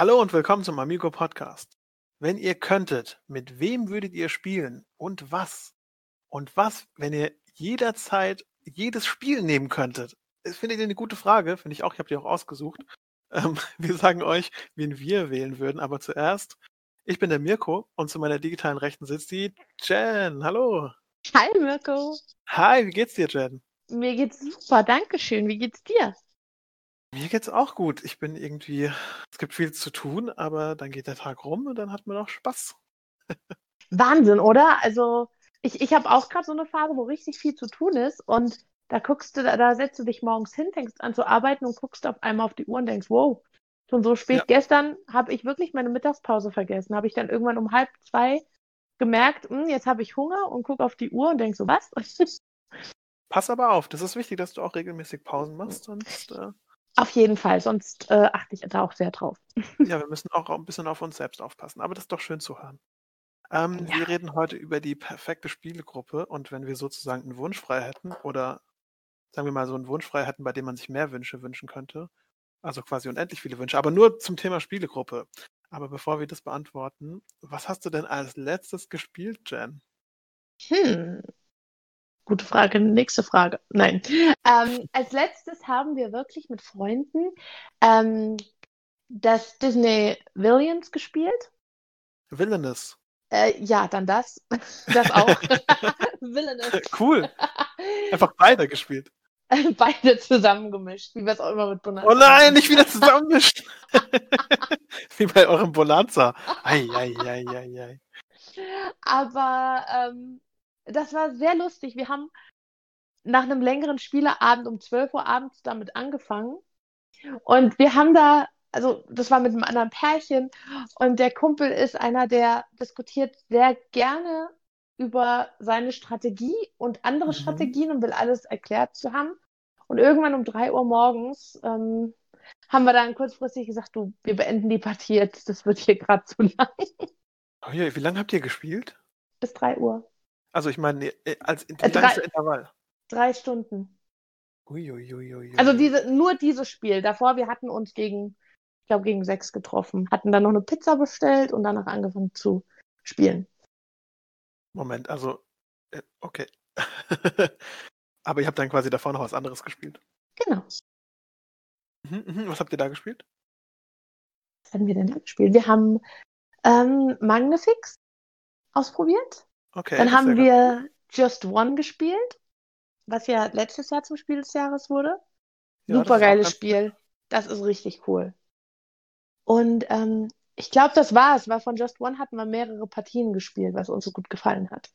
Hallo und willkommen zum Amigo Podcast. Wenn ihr könntet, mit wem würdet ihr spielen und was? Und was, wenn ihr jederzeit jedes Spiel nehmen könntet? Das findet ihr eine gute Frage, finde ich auch. Ich habe die auch ausgesucht. Ähm, wir sagen euch, wen wir wählen würden. Aber zuerst, ich bin der Mirko und zu meiner digitalen Rechten sitzt die Jen. Hallo. Hi Mirko. Hi, wie geht's dir, Jen? Mir geht's super, danke schön. Wie geht's dir? Mir geht's auch gut. Ich bin irgendwie, es gibt viel zu tun, aber dann geht der Tag rum und dann hat man auch Spaß. Wahnsinn, oder? Also ich, ich habe auch gerade so eine Phase, wo richtig viel zu tun ist und da guckst du, da, da setzt du dich morgens hin, fängst an zu arbeiten und guckst auf einmal auf die Uhr und denkst, wow, schon so spät. Ja. Gestern habe ich wirklich meine Mittagspause vergessen. Habe ich dann irgendwann um halb zwei gemerkt, hm, jetzt habe ich Hunger und gucke auf die Uhr und denk so, was? Pass aber auf, das ist wichtig, dass du auch regelmäßig Pausen machst, sonst, äh, auf jeden Fall, sonst äh, achte ich da auch sehr drauf. ja, wir müssen auch ein bisschen auf uns selbst aufpassen. Aber das ist doch schön zu hören. Ähm, Ja. Wir reden heute über die perfekte Spielegruppe und wenn wir sozusagen einen Wunsch frei hätten oder sagen wir mal so einen Wunsch frei hätten, bei dem man sich mehr Wünsche wünschen könnte, also quasi unendlich viele Wünsche, aber nur zum Thema Spielegruppe. Aber bevor wir das beantworten, was hast du denn als letztes gespielt, Jen? Hm. Gute Frage. Nächste Frage. Nein. Ähm, als letztes haben wir wirklich mit Freunden ähm, das Disney Villains gespielt. Villainous. Äh, ja, dann das. Das auch. Villainous. Cool. Einfach beide gespielt. Beide zusammengemischt, wie wir es auch immer mit Bonanza Oh nein, nicht wieder zusammenmischt. Wie bei eurem Bonanza. Ei, ei, ei, ei, ei. Aber ähm, das war sehr lustig. Wir haben nach einem längeren Spieleabend um 12 Uhr abends damit angefangen. Und wir haben da, also das war mit einem anderen Pärchen. Und der Kumpel ist einer, der diskutiert sehr gerne über seine Strategie und andere Mhm. Strategien und will alles erklärt zu haben. Und irgendwann um 3 Uhr morgens ähm, haben wir dann kurzfristig gesagt, du, wir beenden die Partie jetzt, das wird hier gerade zu lang. Oh je, wie lange habt ihr gespielt? Bis 3 Uhr. Also ich meine, äh, als Äh, lang ist drei- Intervall? Drei Stunden. Uiuiuiui. Also diese, nur dieses Spiel. Davor, wir hatten uns gegen, ich glaube, gegen sechs getroffen, hatten dann noch eine Pizza bestellt und danach angefangen zu spielen. Moment, also, äh, okay. Aber ihr habt dann quasi davor noch was anderes gespielt. Genau. Mhm, mhm. Was habt ihr da gespielt? Was haben wir denn da gespielt? Wir haben ähm, Magnifix ausprobiert. Okay. dann haben gut. wir Just One gespielt, was ja letztes Jahr zum Spiel des Jahres wurde. Ja, Super geiles Spiel. Das ist richtig cool. Und ähm, ich glaube, das war's, weil von Just One hatten wir mehrere Partien gespielt, was uns so gut gefallen hat.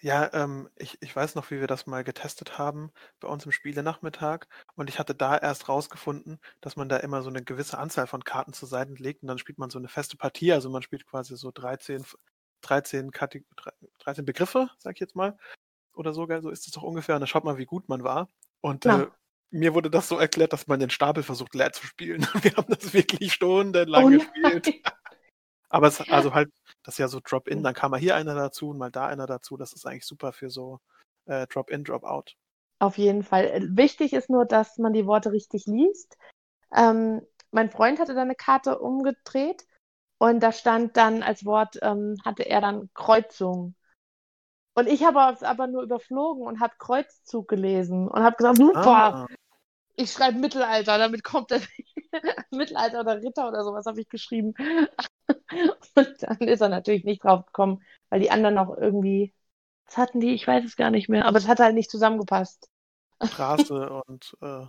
Ja, ähm, ich, ich weiß noch, wie wir das mal getestet haben bei uns im Spielenachmittag. Und ich hatte da erst rausgefunden, dass man da immer so eine gewisse Anzahl von Karten zur Seite legt und dann spielt man so eine feste Partie. Also man spielt quasi so 13, F- 13, Kate 13 Begriffe, sag ich jetzt mal. Oder sogar, so ist es doch ungefähr. Und dann schaut man, wie gut man war. Und Ja. äh, mir wurde das so erklärt, dass man den Stapel versucht leer zu spielen. Und wir haben das wirklich stundenlang Oh gespielt. Aber es also halt, das ist ja so Drop-in, dann kam mal hier einer dazu und mal da einer dazu. Das ist eigentlich super für so äh, Drop-in, Drop-out. Auf jeden Fall. Äh, Wichtig ist nur, dass man die Worte richtig liest. Ähm, mein Freund hatte da eine Karte umgedreht und da stand dann als Wort, ähm, hatte er dann Kreuzung. Und ich habe es aber nur überflogen und habe Kreuzzug gelesen und habe gesagt, super, Ah, ich schreibe Mittelalter, damit kommt das Mittelalter oder Ritter oder sowas habe ich geschrieben. Und dann ist er natürlich nicht drauf gekommen, weil die anderen auch irgendwie, was hatten die? Ich weiß es gar nicht mehr, aber es hat halt nicht zusammengepasst. Straße und äh,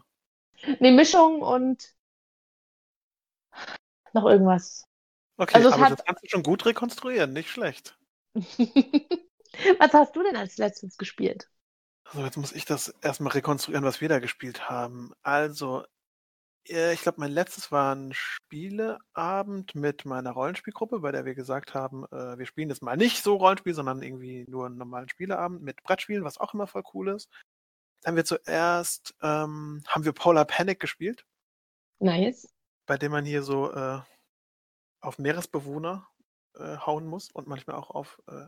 Nee, Mischung und noch irgendwas. Okay, Also aber hat- das kannst du schon gut rekonstruieren, nicht schlecht. Was hast du denn als letztes gespielt? Also jetzt muss ich das erstmal rekonstruieren, was wir da gespielt haben. Also, äh, ich glaube, mein letztes war ein Spieleabend mit meiner Rollenspielgruppe, bei der wir gesagt haben, äh, wir spielen jetzt mal nicht so Rollenspiel, sondern irgendwie nur einen normalen Spieleabend mit Brettspielen, was auch immer voll cool ist. Dann haben wir zuerst, ähm, haben wir Polar Panic gespielt, Nice. bei dem man hier so äh, auf Meeresbewohner äh, hauen muss und manchmal auch auf äh,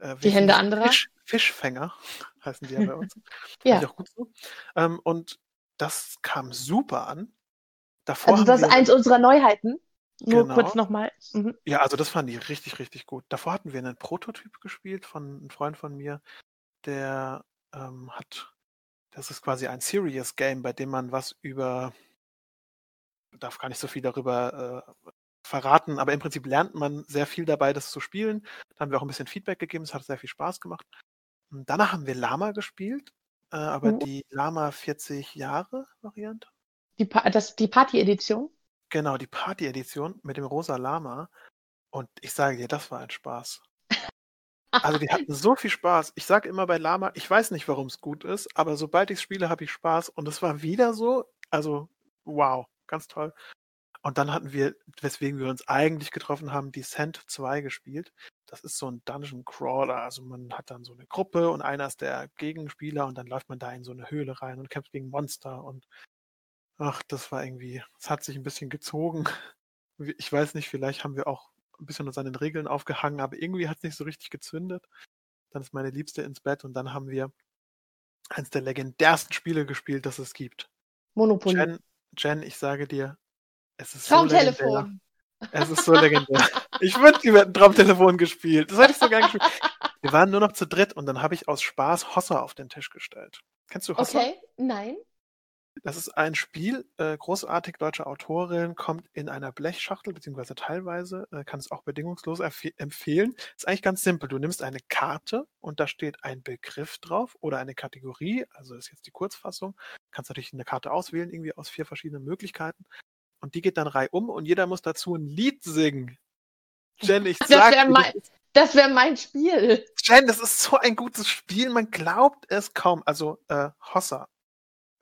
äh, Die Hände anderer? Fisch, Fischfänger heißen die ja bei uns. Ja. Auch gut so. Ähm, und das kam super an. Davor Also das ist eins unserer Neuheiten. Nur Genau. kurz nochmal. Mhm. Ja, also das fand ich richtig, richtig gut. Davor hatten wir einen Prototyp gespielt von einem Freund von mir, der ähm, hat, das ist quasi ein Serious Game, bei dem man was über, darf gar nicht so viel darüber äh, verraten, aber im Prinzip lernt man sehr viel dabei, das zu spielen. Da haben wir auch ein bisschen Feedback gegeben, es hat sehr viel Spaß gemacht. Und danach haben wir Lama gespielt, äh, aber Mhm. die Lama 40 Jahre Variante. Die, pa das, die Party-Edition. Genau, die Party-Edition mit dem rosa Lama. Und ich sage dir, das war ein Spaß. Also die hatten so viel Spaß. Ich sage immer bei Lama, ich weiß nicht, warum es gut ist, aber sobald ich spiele, habe ich Spaß. Und es war wieder so. Also, wow, ganz toll. Und dann hatten wir, weswegen wir uns eigentlich getroffen haben, Descent 2 gespielt. Das ist so ein Dungeon Crawler. Also man hat dann so eine Gruppe und einer ist der Gegenspieler und dann läuft man da in so eine Höhle rein und kämpft gegen Monster und ach, das war irgendwie, es hat sich ein bisschen gezogen. Ich weiß nicht, vielleicht haben wir auch ein bisschen uns an den Regeln aufgehangen, aber irgendwie hat es nicht so richtig gezündet. Dann ist meine Liebste ins Bett und dann haben wir eines der legendärsten Spiele gespielt, das es gibt. Monopoly. Jen, Jen, ich sage dir, es ist so legendär. Traumtelefon. Es ist so legendär. Ich wünschte, wir hätten Traumtelefon gespielt. Das hätte ich so gern gespielt. Wir waren nur noch zu dritt und dann habe ich aus Spaß Hossa auf den Tisch gestellt. Kennst du Hossa? Okay, nein. Das ist ein Spiel, äh, großartig deutsche Autorin, kommt in einer Blechschachtel, beziehungsweise teilweise, äh, kann es auch bedingungslos empfehlen. Ist eigentlich ganz simpel. Du nimmst eine Karte und da steht ein Begriff drauf oder eine Kategorie, also ist jetzt die Kurzfassung. Kannst natürlich eine Karte auswählen, irgendwie aus vier verschiedenen Möglichkeiten. Und die geht dann reihum und jeder muss dazu ein Lied singen. Jen, ich Das sag wäre dir, mein, das wär mein Spiel. Jen, das ist so ein gutes Spiel, man glaubt es kaum. Also äh, Hossa,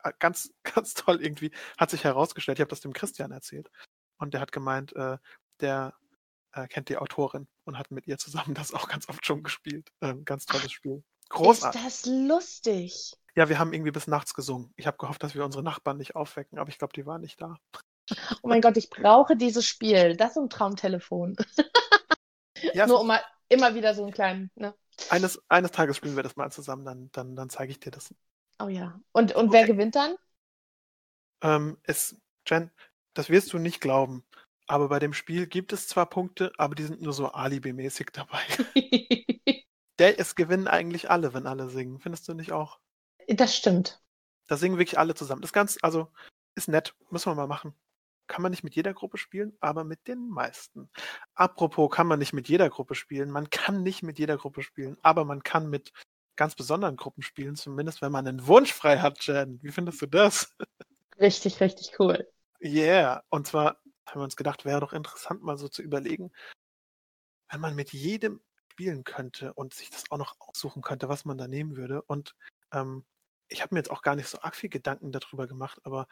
äh, ganz, ganz toll irgendwie, hat sich herausgestellt, ich habe das dem Christian erzählt. Und der hat gemeint, äh, der äh, kennt die Autorin und hat mit ihr zusammen das auch ganz oft schon gespielt. Ähm, ganz tolles Spiel. Großartig. Ist das lustig? Ja, wir haben irgendwie bis nachts gesungen. Ich habe gehofft, dass wir unsere Nachbarn nicht aufwecken, aber ich glaube, die waren nicht da. Oh mein Gott, ich brauche dieses Spiel. Das ist ein Traumtelefon. Ja, Nur um mal immer wieder so einen kleinen, ne? eines, eines Tages spielen wir das mal zusammen, dann, dann, dann zeige ich dir das. Oh ja. Und, und wer Okay. gewinnt dann? Ähm, es, Jen, das wirst du nicht glauben. Aber bei dem Spiel gibt es zwar Punkte, aber die sind nur so alibimäßig dabei. Der, es gewinnen eigentlich alle, wenn alle singen. Findest du nicht auch? das stimmt. Da singen wirklich alle zusammen. Das Ganze, also, ist nett. Müssen wir mal machen. Kann man nicht mit jeder Gruppe spielen, aber mit den meisten. Apropos, kann man nicht mit jeder Gruppe spielen. Man kann nicht mit jeder Gruppe spielen, aber man kann mit ganz besonderen Gruppen spielen, zumindest wenn man einen Wunsch frei hat, Jen. Wie findest du das? Richtig, richtig cool. Yeah, und zwar haben wir uns gedacht, wäre doch interessant, mal so zu überlegen, wenn man mit jedem spielen könnte und sich das auch noch aussuchen könnte, was man da nehmen würde. Und ähm, ich habe mir jetzt auch gar nicht so arg viel Gedanken darüber gemacht, aber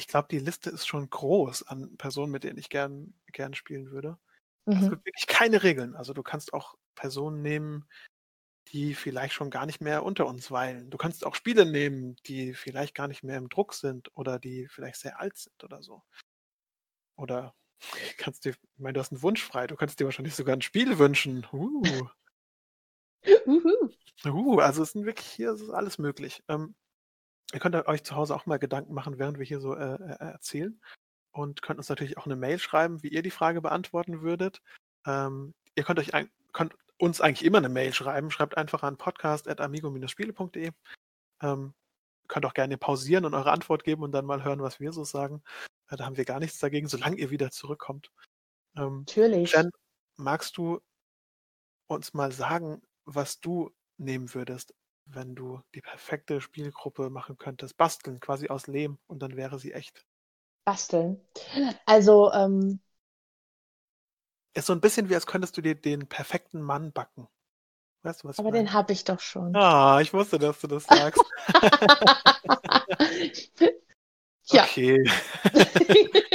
ich glaube, die Liste ist schon groß an Personen, mit denen ich gern, gern spielen würde. Es Mhm. gibt wirklich keine Regeln. Also du kannst auch Personen nehmen, die vielleicht schon gar nicht mehr unter uns weilen. Du kannst auch Spiele nehmen, die vielleicht gar nicht mehr im Druck sind oder die vielleicht sehr alt sind oder so. Oder kannst dir, ich meine, du hast einen Wunsch frei, du kannst dir wahrscheinlich sogar ein Spiel wünschen. Uh, Uhu. uh, also es sind wirklich hier, es ist alles möglich. Ähm, ihr könnt euch zu Hause auch mal Gedanken machen, während wir hier so äh, äh, erzählen. Und könnt uns natürlich auch eine Mail schreiben, wie ihr die Frage beantworten würdet. Ähm, ihr könnt euch ein, könnt uns eigentlich immer eine Mail schreiben. Schreibt einfach an podcast.amigo-spiele.de. Ähm, könnt auch gerne pausieren und eure Antwort geben und dann mal hören, was wir so sagen. Äh, da haben wir gar nichts dagegen, solange ihr wieder zurückkommt. Ähm, Natürlich. Jen, magst du uns mal sagen, was du nehmen würdest, wenn du die perfekte Spielgruppe machen könntest? Basteln, quasi aus Lehm und dann wäre sie echt. Basteln. Also, ähm, Ist so ein bisschen wie, als könntest du dir den perfekten Mann backen. Weißt du, was aber den habe ich doch schon. Ah, ich wusste, dass du das sagst. ja. Okay.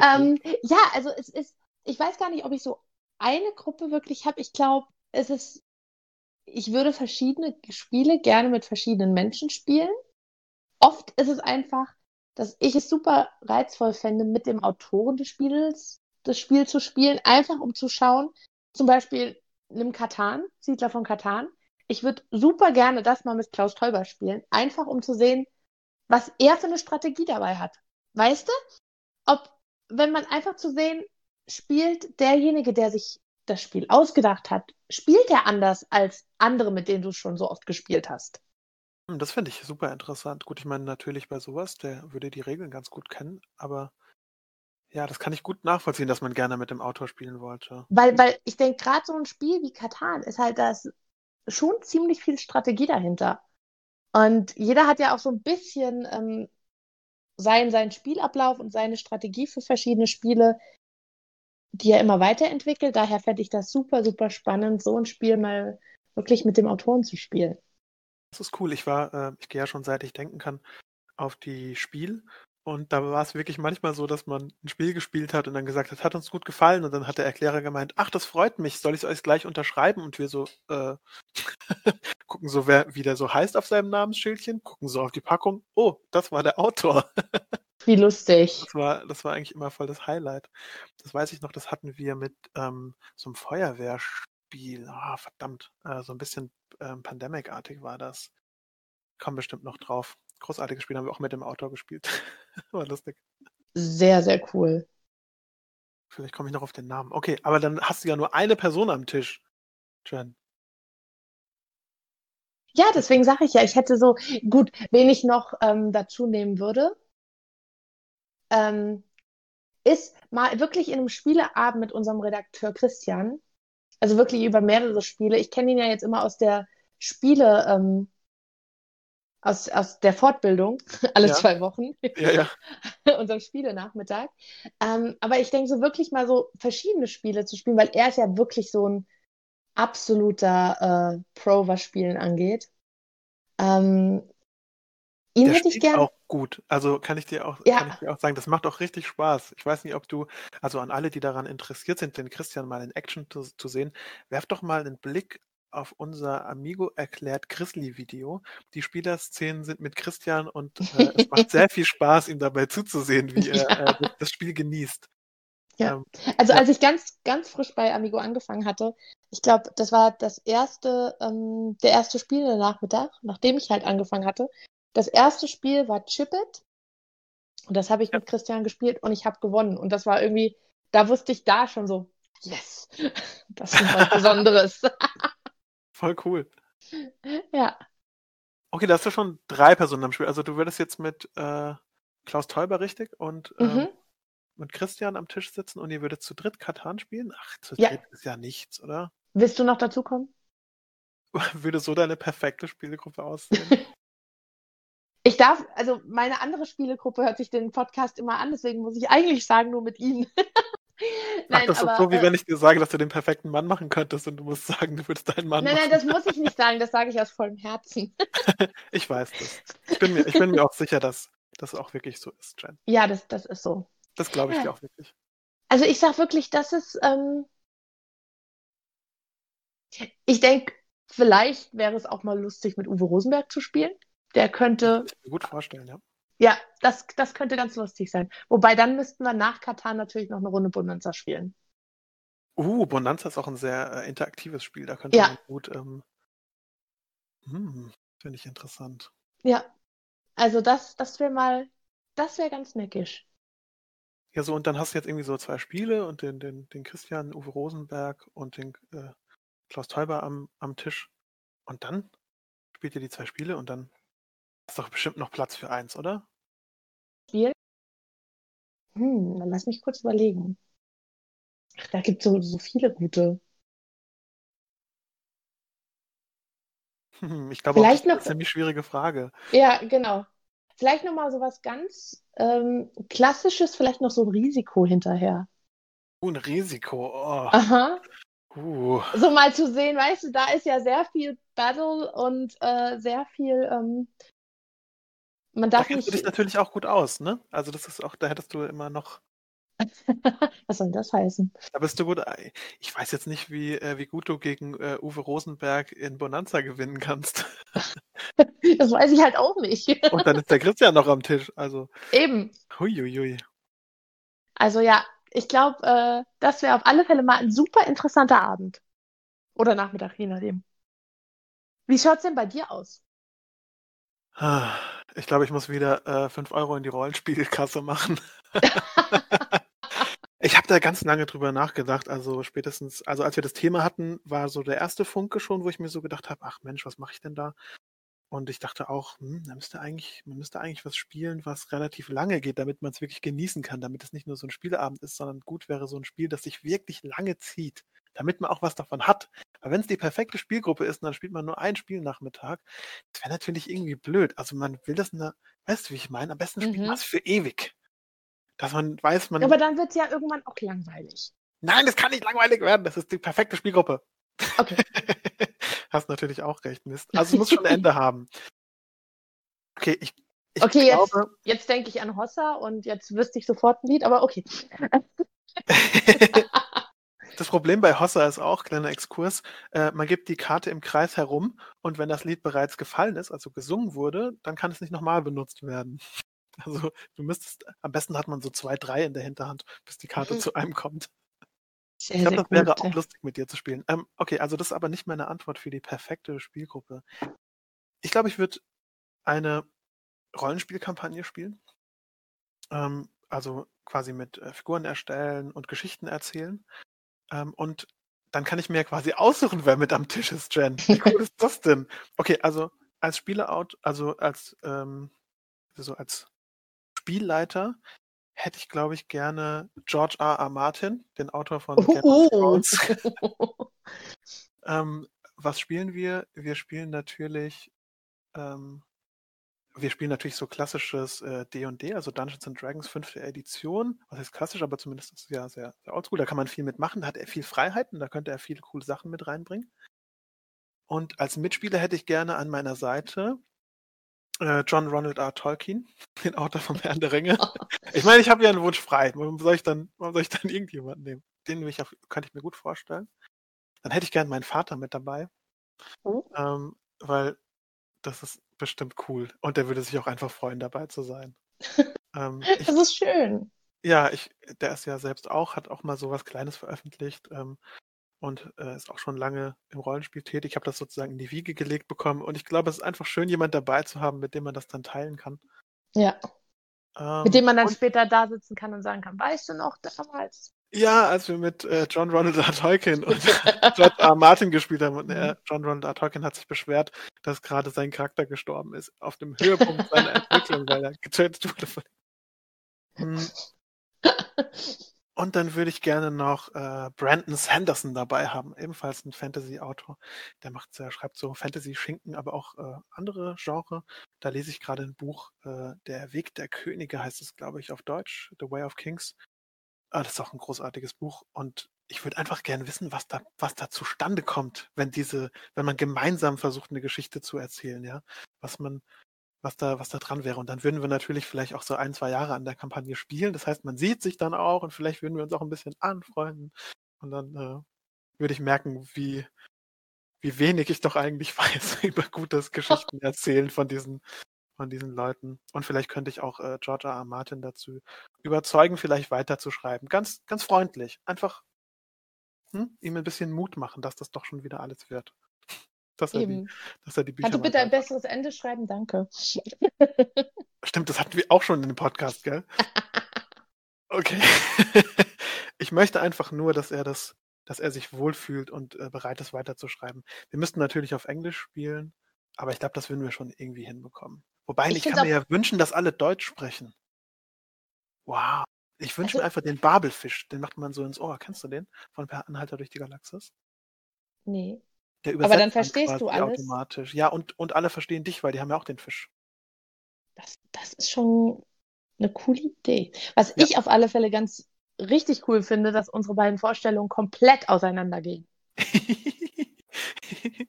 ähm, ja, also es ist, ich weiß gar nicht, ob ich so eine Gruppe wirklich habe. Ich glaube, es ist, ich würde verschiedene Spiele gerne mit verschiedenen Menschen spielen. Oft ist es einfach, dass ich es super reizvoll fände, mit dem Autoren des Spiels das Spiel zu spielen, einfach um zu schauen, zum Beispiel nimm Katan, Siedler von Katan. Ich würde super gerne das mal mit Klaus Teuber spielen, einfach um zu sehen, was er für eine Strategie dabei hat. Weißt du? Ob wenn man einfach zu sehen, spielt derjenige, der sich das Spiel ausgedacht hat, spielt er anders als andere, mit denen du schon so oft gespielt hast. Hm, das finde ich super interessant. Gut, ich meine natürlich bei sowas, der würde die Regeln ganz gut kennen, aber ja, das kann ich gut nachvollziehen, dass man gerne mit dem Autor spielen wollte. Weil, weil ich denke, gerade so ein Spiel wie Katan ist halt das schon ziemlich viel Strategie dahinter. Und jeder hat ja auch so ein bisschen ähm, sein, seinen Spielablauf und seine Strategie für verschiedene Spiele, die er immer weiterentwickelt. Daher fände ich das super, super spannend, so ein Spiel mal wirklich mit dem Autoren zu spielen. Das ist cool. Ich war, äh, ich gehe ja schon seit ich denken kann, auf die Spiel und da war es wirklich manchmal so, dass man ein Spiel gespielt hat und dann gesagt hat, hat uns gut gefallen. Und dann hat der Erklärer gemeint, ach, das freut mich, soll ich es euch gleich unterschreiben? Und wir so, äh, gucken so, wer, wie der so heißt auf seinem Namensschildchen, gucken so auf die Packung. Oh, das war der Autor. Wie lustig. Das war, das war eigentlich immer voll das Highlight. Das weiß ich noch, das hatten wir mit ähm, so einem Feuerwehrspiel. Ah, verdammt. Äh, so ein bisschen ähm, Pandemic-artig war das. Kommen bestimmt noch drauf großartiges Spiel, haben wir auch mit dem Autor gespielt. War lustig. Sehr, sehr cool. Vielleicht komme ich noch auf den Namen. Okay, aber dann hast du ja nur eine Person am Tisch, Jen. Ja, deswegen sage ich ja, ich hätte so, gut, wen ich noch ähm, dazu nehmen würde, ähm, ist mal wirklich in einem Spieleabend mit unserem Redakteur Christian, also wirklich über mehrere Spiele. Ich kenne ihn ja jetzt immer aus der Spiele, ähm, aus, aus der Fortbildung, alle ja. zwei Wochen, ja, ja. unserem Spielenachmittag. Ähm, aber ich denke, so wirklich mal so verschiedene Spiele zu spielen, weil er ist ja wirklich so ein absoluter äh, Pro, was Spielen angeht. Ähm, ihn der hätte ich gerne. auch gut. Also kann ich dir auch, ja. kann ich dir auch sagen, das macht auch richtig Spaß. Ich weiß nicht, ob du, also an alle, die daran interessiert sind, den Christian mal in Action zu, zu sehen, werf doch mal einen Blick auf unser Amigo erklärt Grizzly-Video. Die Spielerszenen sind mit Christian und äh, es macht sehr viel Spaß, ihm dabei zuzusehen, wie er ja. äh, das Spiel genießt. Ja. Ähm, also ja. als ich ganz, ganz frisch bei Amigo angefangen hatte, ich glaube, das war das erste, ähm, der erste Spiele-Nachmittag, nachdem ich halt angefangen hatte. Das erste Spiel war Chip It. Und das habe ich ja. mit Christian gespielt und ich habe gewonnen. Und das war irgendwie, da wusste ich da schon so, yes, das ist was Besonderes. Voll cool. Ja. Okay, da hast du schon drei Personen am Spiel. Also du würdest jetzt mit äh, Klaus Teuber richtig und ähm, Mhm. mit Christian am Tisch sitzen und ihr würdet zu dritt Katan spielen? Ach, zu Ja. dritt ist ja nichts, oder? Willst du noch dazu kommen? Würde so deine perfekte Spielgruppe aussehen? Ich darf, also meine andere Spielegruppe hört sich den Podcast immer an, deswegen muss ich eigentlich sagen, nur mit ihnen. Ach, das ist so, wie äh, wenn ich dir sage, dass du den perfekten Mann machen könntest und du musst sagen, du würdest deinen Mann nein, machen. Nein, das muss ich nicht sagen, das sage ich aus vollem Herzen. ich weiß das. Ich bin mir, ich bin mir auch sicher, dass das auch wirklich so ist, Jen. Ja, das, das ist so. Das glaube ich ja. dir auch wirklich. Also ich sage wirklich, das ist, ähm, ich denke, vielleicht wäre es auch mal lustig, mit Uwe Rosenberg zu spielen. Der könnte. Gut vorstellen, ja. Ja, das, das könnte ganz lustig sein. Wobei dann müssten wir nach Katar natürlich noch eine Runde Bonanza spielen. Uh, Bonanza ist auch ein sehr äh, interaktives Spiel. Da könnte ja. man gut. Ähm, hm, Finde ich interessant. Ja, also das, das wäre mal, das wäre ganz neckisch. Ja, so, und dann hast du jetzt irgendwie so zwei Spiele und den, den, den Christian Uwe Rosenberg und den äh, Klaus Teuber am, am Tisch. Und dann spielt ihr die zwei Spiele und dann ist doch bestimmt noch Platz für eins, oder? Spiel? Hm, dann lass mich kurz überlegen. Ach, da gibt es so, so viele gute. Hm, ich glaube, Vielleicht auch, das noch, ist eine ziemlich schwierige Frage. Ja, genau. Vielleicht noch mal so was ganz ähm, Klassisches, vielleicht noch so ein Risiko hinterher. Uh, ein Risiko. Oh. Aha. Uh. So mal zu sehen, weißt du, da ist ja sehr viel Battle und äh, sehr viel ähm, man darf da nicht. du dich natürlich auch gut aus, ne? Also das ist auch, da hättest du immer noch. Was soll das heißen? Da bist du gut. Ich weiß jetzt nicht, wie, äh, wie gut du gegen äh, Uwe Rosenberg in Bonanza gewinnen kannst. das weiß ich halt auch nicht. Und dann ist der Christian noch am Tisch. Also. Eben. Huiuiui. Also ja, ich glaube, äh, das wäre auf alle Fälle mal ein super interessanter Abend. Oder Nachmittag, je nachdem. Wie schaut's denn bei dir aus? Ich glaube, ich muss wieder äh, 5 Euro in die Rollenspielkasse machen. da ganz lange drüber nachgedacht. Also spätestens, also als wir das Thema hatten, war so der erste Funke schon, wo ich mir so gedacht habe, ach Mensch, was mache ich denn da? Und ich dachte auch, hm, da müsste eigentlich, man müsste eigentlich was spielen, was relativ lange geht, damit man es wirklich genießen kann, damit es nicht nur so ein Spieleabend ist, sondern gut wäre so ein Spiel, das sich wirklich lange zieht, damit man auch was davon hat. Aber wenn es die perfekte Spielgruppe ist und dann spielt man nur ein Spielnachmittag, das wäre natürlich irgendwie blöd. Also man will das, eine, weißt du, wie ich meine? Am besten spielt Mhm. man es für ewig. Dass man weiß, man. Aber dann wird es ja irgendwann auch langweilig. Nein, das kann nicht langweilig werden. Das ist die perfekte Spielgruppe. Okay. Hast natürlich auch recht, Mist. Also es muss schon ein Ende haben. Okay, ich, ich Okay, jetzt- glaube, Jetzt denke ich an Hossa und jetzt wüsste ich sofort ein Lied, aber okay. das Problem bei Hossa ist auch, kleiner Exkurs, äh, man gibt die Karte im Kreis herum und wenn das Lied bereits gefallen ist, also gesungen wurde, dann kann es nicht nochmal benutzt werden. Also du müsstest, am besten hat man so zwei, drei in der Hinterhand, bis die Karte Mhm. zu einem kommt. Sehr, Ich glaube, das wäre gut. auch lustig mit dir zu spielen. Ähm, okay, also das ist aber nicht meine Antwort für die perfekte Spielgruppe. Ich glaube, ich würde eine Rollenspielkampagne spielen. Ähm, also quasi mit äh, Figuren erstellen und Geschichten erzählen. Ähm, und dann kann ich mir quasi aussuchen, wer mit am Tisch ist, Jen. Wie cool ist das denn? Okay, also als Spieleout, also als ähm, so als Spielleiter hätte ich, glaube ich, gerne George R. R. Martin, den Autor von Game of Oh. Thrones. Ähm, was spielen wir? Wir spielen natürlich, ähm, wir spielen natürlich so klassisches äh, D&D, also Dungeons and Dragons fünfte Edition. Was heißt klassisch, aber zumindest ist es ja sehr, sehr oldschool. Da kann man viel mitmachen, da hat er viel Freiheiten, da könnte er viele coole Sachen mit reinbringen. Und als Mitspieler hätte ich gerne an meiner Seite äh, John Ronald R. Tolkien, den Autor vom Herrn der Ringe. Ich meine, ich habe ja einen Wunsch frei. Warum soll ich dann, warum soll ich dann irgendjemanden nehmen? Den ich auf, könnte ich mir gut vorstellen. Dann hätte ich gern meinen Vater mit dabei, Oh. ähm, weil das ist bestimmt cool. Und der würde sich auch einfach freuen, dabei zu sein. ähm, ich, Das ist schön. ja, ich, der ist ja selbst auch, hat auch mal sowas Kleines veröffentlicht ähm, und äh, ist auch schon lange im Rollenspiel tätig. Ich habe das sozusagen in die Wiege gelegt bekommen und ich glaube, es ist einfach schön, jemand dabei zu haben, mit dem man das dann teilen kann. Ja. Ähm, Mit dem man dann später da sitzen kann und sagen kann, weißt du noch damals? Ja, als wir mit äh, John Ronald R. Tolkien und George R. Martin gespielt haben und Mhm. er, John Ronald R. Tolkien hat sich beschwert, dass gerade sein Charakter gestorben ist, auf dem Höhepunkt seiner Entwicklung, weil er getötet wurde. Von Hm, Und dann würde ich gerne noch äh, Brandon Sanderson dabei haben, ebenfalls ein Fantasy-Autor. Der macht, der schreibt so Fantasy-Schinken, aber auch äh, andere Genre. Da lese ich gerade ein Buch, äh, Der Weg der Könige heißt es, glaube ich, auf Deutsch, The Way of Kings. Ah, das ist auch ein großartiges Buch. Und ich würde einfach gerne wissen, was da, was da zustande kommt, wenn diese, wenn man gemeinsam versucht, eine Geschichte zu erzählen, ja. Was man, was da, was da dran wäre. Und dann würden wir natürlich vielleicht auch so ein, zwei Jahre an der Kampagne spielen. Das heißt, man sieht sich dann auch und vielleicht würden wir uns auch ein bisschen anfreunden. Und dann äh, würde ich merken, wie, wie wenig ich doch eigentlich weiß über gutes Geschichten erzählen von diesen, von diesen Leuten. Und vielleicht könnte ich auch äh, George R. R. Martin dazu überzeugen, vielleicht weiterzuschreiben. Ganz, ganz freundlich. Einfach hm, ihm ein bisschen Mut machen, dass das doch schon wieder alles wird. Dass er, die, dass er die Bücher Kannst du bitte ein besseres Ende schreiben? Danke. Stimmt, das hatten wir auch schon in dem Podcast, gell? Okay. ich möchte einfach nur, dass er das, dass er sich wohlfühlt und äh, bereit ist, weiterzuschreiben. Wir müssten natürlich auf Englisch spielen, aber ich glaube, das würden wir schon irgendwie hinbekommen. Wobei, Ich ich, kann mir ja wünschen, dass alle Deutsch sprechen. Wow. Ich wünsche mir Also- einfach den Babelfisch, den macht man so ins Ohr. Kennst du den? Von Per Anhalter durch die Galaxis? Nee. Der Aber dann übersetzt verstehst du quasi alles? automatisch. Ja, und, und alle verstehen dich, weil die haben ja auch den Fisch. Das, das ist schon eine coole Idee. Was Ja. ich auf alle Fälle ganz richtig cool finde, dass unsere beiden Vorstellungen komplett auseinandergehen.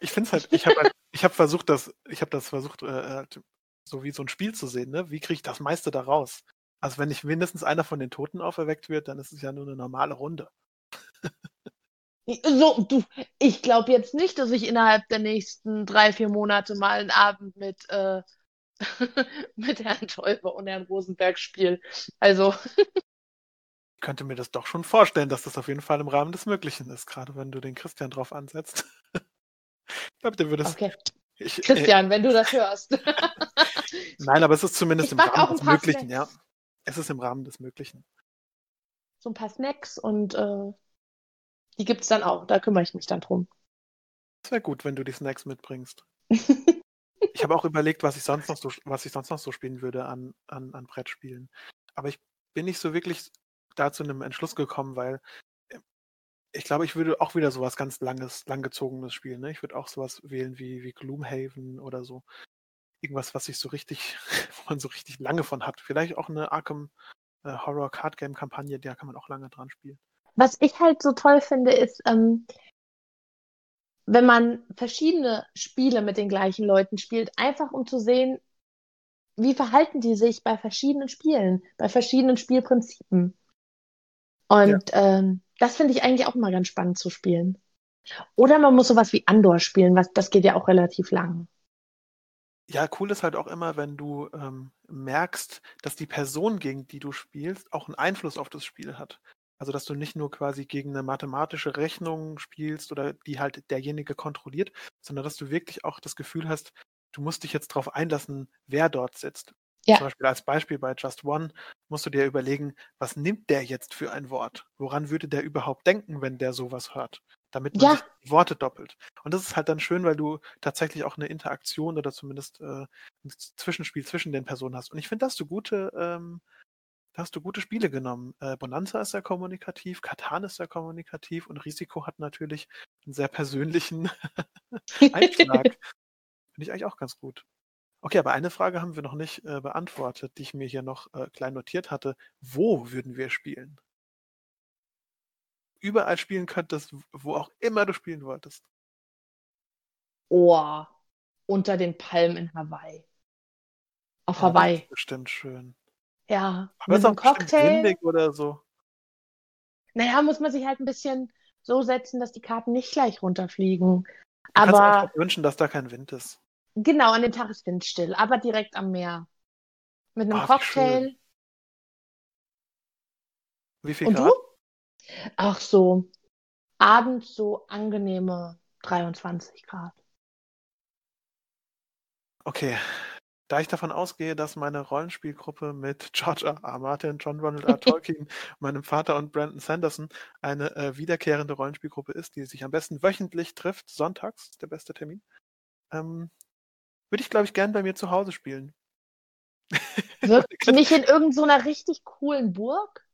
ich finde es halt, ich habe halt, habe versucht, das, ich habe das versucht, äh, halt so wie so ein Spiel zu sehen, ne? Wie kriege ich das meiste da raus? Also wenn nicht mindestens einer von den Toten auferweckt wird, dann ist es ja nur eine normale Runde. So, du, ich glaube jetzt nicht, dass ich innerhalb der nächsten drei, vier Monate mal einen Abend mit, äh, mit Herrn Teuber und Herrn Rosenberg spiele. Also, könnte mir das doch schon vorstellen, dass das auf jeden Fall im Rahmen des Möglichen ist, gerade wenn du den Christian drauf ansetzt. ich glaube, der würde es. okay. Ich, äh, Christian, wenn du das hörst. nein, aber es ist zumindest Ich im Rahmen des Möglichen, ja. Snacks. Es ist im Rahmen des Möglichen. so ein paar Snacks und äh, die gibt es dann auch. Da kümmere ich mich dann drum. Das wäre gut, wenn du die Snacks mitbringst. ich habe auch überlegt, was ich sonst noch so, was ich sonst noch so spielen würde an, an, an Brettspielen. Aber ich bin nicht so wirklich da zu einem Entschluss gekommen, weil äh, ich glaube, ich würde auch wieder sowas ganz langes, langgezogenes spielen. Ne? Ich würde auch sowas wählen wie, wie Gloomhaven oder so. Irgendwas, was sich so richtig, wo man so richtig lange von hat. Vielleicht auch eine Arkham äh, Horror Card Game Kampagne, der kann man auch lange dran spielen. Was ich halt so toll finde, ist, ähm, wenn man verschiedene Spiele mit den gleichen Leuten spielt, einfach um zu sehen, wie verhalten die sich bei verschiedenen Spielen, bei verschiedenen Spielprinzipen. Und ja. ähm, das finde ich eigentlich auch mal ganz spannend zu spielen. Oder man muss sowas wie Andor spielen, was das geht ja auch relativ lang. Ja, cool ist halt auch immer, wenn du ähm, merkst, dass die Person, gegen die du spielst, auch einen Einfluss auf das Spiel hat. Also, dass du nicht nur quasi gegen eine mathematische Rechnung spielst oder die halt derjenige kontrolliert, sondern dass du wirklich auch das Gefühl hast, du musst dich jetzt darauf einlassen, wer dort sitzt. Ja. Zum Beispiel als Beispiel bei Just One musst du dir überlegen, was nimmt der jetzt für ein Wort? Woran würde der überhaupt denken, wenn der sowas hört? Damit man ja. die Worte doppelt. Und das ist halt dann schön, weil du tatsächlich auch eine Interaktion oder zumindest äh, ein Zwischenspiel zwischen den Personen hast. Und ich finde, dass du gute ähm, da hast du gute Spiele genommen. Äh, Bonanza ist sehr kommunikativ, Katan ist sehr kommunikativ und Risiko hat natürlich einen sehr persönlichen Einschlag. Finde ich eigentlich auch ganz gut. Okay, aber eine Frage haben wir noch nicht äh, beantwortet, die ich mir hier noch äh, klein notiert hatte. Wo würden wir spielen? Überall spielen könntest, wo auch immer du spielen wolltest. Oh, unter den Palmen in Hawaii. Auf ja, Hawaii. Das ist bestimmt schön. Ja, Aber mit ist einem Cocktail. windig oder so. Naja, muss man sich halt ein bisschen so setzen, dass die Karten nicht gleich runterfliegen. Du aber wünschen, dass da kein Wind ist. Genau, an dem Tag ist windstill, aber direkt am Meer. Mit einem oh, Cocktail. Wie, wie viel Und Grad? du? Ach so, abends so angenehme 23 Grad. Okay, da ich davon ausgehe, dass meine Rollenspielgruppe mit George R. R. Martin, John Ronald R. Tolkien, meinem Vater und Brandon Sanderson eine äh, wiederkehrende Rollenspielgruppe ist, die sich am besten wöchentlich trifft, sonntags, ist der beste Termin, ähm, würde ich, glaube ich, gern bei mir zu Hause spielen. Nicht in irgendeiner so richtig coolen Burg?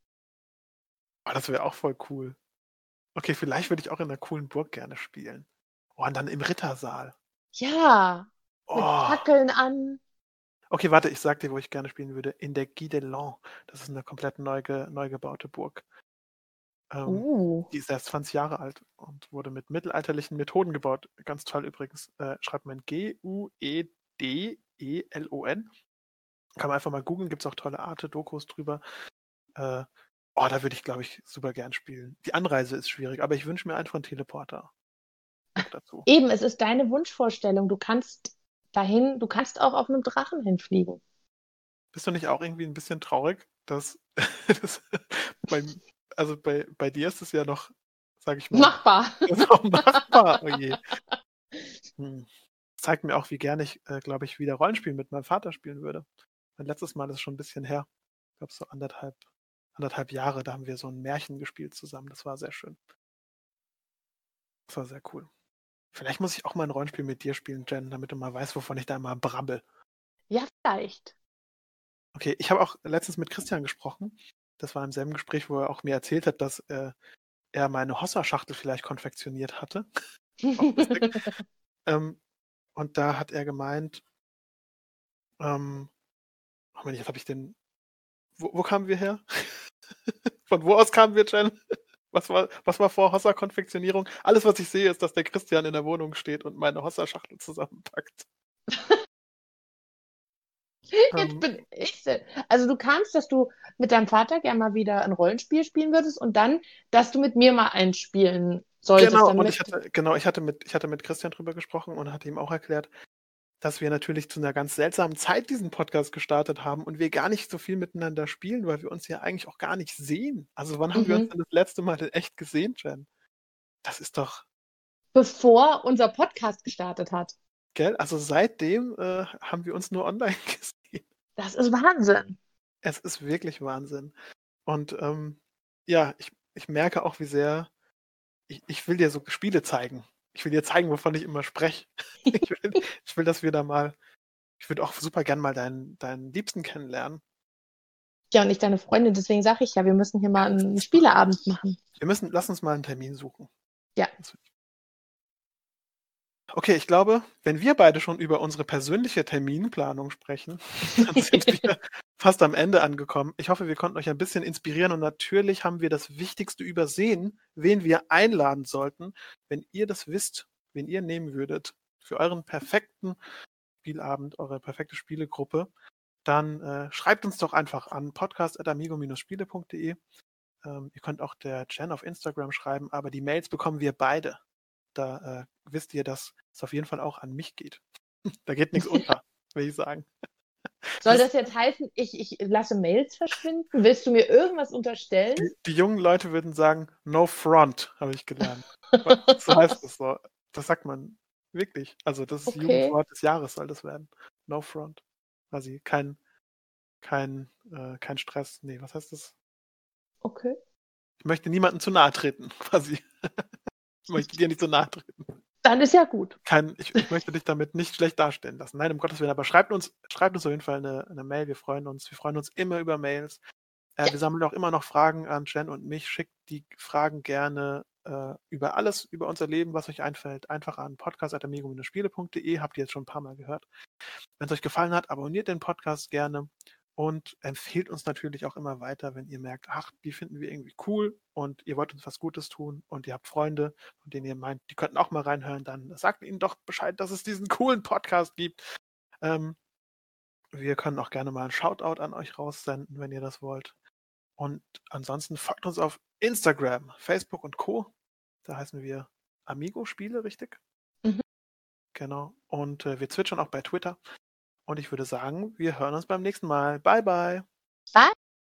Oh, das wäre auch voll cool. Okay, vielleicht würde ich auch in einer coolen Burg gerne spielen. Oh, und dann im Rittersaal. Ja. Mit oh. Fackeln an. Okay, warte, ich sag dir, wo ich gerne spielen würde. In der Guy de Lan. Das ist eine komplett neu, ge neu gebaute Burg. Ähm, uh. Die ist erst 20 Jahre alt und wurde mit mittelalterlichen Methoden gebaut. Ganz toll übrigens. Äh, schreibt man G-U-E-D-E-L-O-N. Kann man einfach mal googeln, gibt es auch tolle Arte-Dokus drüber. Äh, oh, da würde ich, glaube ich, super gern spielen. Die Anreise ist schwierig, aber ich wünsche mir einfach einen Teleporter. Dazu. Eben, es ist deine Wunschvorstellung. Du kannst dahin, du kannst auch auf einem Drachen hinfliegen. Bist du nicht auch irgendwie ein bisschen traurig, dass, dass bei, also bei, bei dir ist es ja noch, sag ich mal. Machbar. Noch machbar, oh je. Hm. Zeigt mir auch, wie gerne ich, äh, glaube ich, wieder Rollenspiel mit meinem Vater spielen würde. Mein letztes Mal ist schon ein bisschen her. Ich glaube, so anderthalb, anderthalb Jahre, da haben wir so ein Märchen gespielt zusammen. Das war sehr schön. Das war sehr cool. Vielleicht muss ich auch mal ein Rollenspiel mit dir spielen, Jen, damit du mal weißt, wovon ich da immer brabbel. Ja, vielleicht. Okay, ich habe auch letztens mit Christian gesprochen. Das war im selben Gespräch, wo er auch mir erzählt hat, dass äh, er meine Hossa-Schachtel vielleicht konfektioniert hatte. ähm, und da hat er gemeint, ähm, oh jetzt habe ich den. Wo, wo kamen wir her? Von wo aus kamen wir, Jen? Was war, was war vor Hossa-Konfektionierung? Alles, was ich sehe, ist, dass der Christian in der Wohnung steht und meine Hossa-Schachtel zusammenpackt. Jetzt ähm. bin ich. Also du kannst, dass du mit deinem Vater gerne mal wieder ein Rollenspiel spielen würdest und dann, dass du mit mir mal einspielen solltest. Genau, und ich hatte, genau, ich hatte mit, ich hatte mit Christian drüber gesprochen und hatte ihm auch erklärt, dass wir natürlich zu einer ganz seltsamen Zeit diesen Podcast gestartet haben und wir gar nicht so viel miteinander spielen, weil wir uns ja eigentlich auch gar nicht sehen. Also wann haben wir uns mhm. denn das letzte Mal denn echt gesehen, Jen? Das ist doch. Bevor unser Podcast gestartet hat. Gell? Also seitdem äh, haben wir uns nur online gesehen. Das ist Wahnsinn. Es ist wirklich Wahnsinn. Und ähm, ja, ich, ich merke auch, wie sehr ich, ich will dir so Spiele zeigen. Ich will dir zeigen, wovon ich immer spreche. ich, will, ich will, dass wir da mal, ich würde auch super gern mal deinen, deinen Liebsten kennenlernen. Ja, und ich deine Freundin, deswegen sage ich ja, wir müssen hier mal einen Spieleabend machen. Wir müssen, lass uns mal einen Termin suchen. Ja. Okay, ich glaube, wenn wir beide schon über unsere persönliche Terminplanung sprechen, dann sind wir fast am Ende angekommen. Ich hoffe, wir konnten euch ein bisschen inspirieren und natürlich haben wir das Wichtigste übersehen, wen wir einladen sollten. Wenn ihr das wisst, wen ihr nehmen würdet für euren perfekten Spielabend, eure perfekte Spielegruppe, dann äh, schreibt uns doch einfach an podcast.amigo-spiele.de. Ähm, ihr könnt auch der Jen auf Instagram schreiben, aber die Mails bekommen wir beide. Da äh, wisst ihr, dass es auf jeden Fall auch an mich geht. da geht nichts unter, will ich sagen. Soll das jetzt heißen, ich, ich lasse Mails verschwinden? Willst du mir irgendwas unterstellen? Die, die jungen Leute würden sagen, no front, habe ich gelernt. so heißt es so. Das sagt man wirklich. Also das ist okay. Jugendwort des Jahres soll das werden. No front. Quasi kein, kein, äh, kein Stress. Nee, was heißt das? Okay. Ich möchte niemandem zu nahe treten, quasi. ich möchte dir nicht zu nahe treten. Dann ist ja gut. Kein, ich, ich, möchte dich damit nicht schlecht darstellen lassen. Nein, um Gottes Willen. Aber schreibt uns, schreibt uns auf jeden Fall eine, eine Mail. Wir freuen uns. Wir freuen uns immer über Mails. Äh, wir sammeln auch immer noch Fragen an Jen und mich. Schickt die Fragen gerne äh, über alles, über unser Leben, was euch einfällt, einfach an podcast.amigo-spiele.de. Habt ihr jetzt schon ein paar Mal gehört. Wenn es euch gefallen hat, abonniert den Podcast gerne und empfehlt uns natürlich auch immer weiter, wenn ihr merkt, ach, die finden wir irgendwie cool und ihr wollt uns was Gutes tun und ihr habt Freunde, von denen ihr meint, die könnten auch mal reinhören, dann sagt ihnen doch Bescheid, dass es diesen coolen Podcast gibt. Ähm, wir können auch gerne mal einen Shoutout an euch raussenden, wenn ihr das wollt. Und ansonsten folgt uns auf Instagram, Facebook und Co. Da heißen wir Amigo-Spiele, richtig? Mhm. Genau. Und äh, wir zwitschern auch bei Twitter. Und ich würde sagen, wir hören uns beim nächsten Mal. Bye, bye. Bye.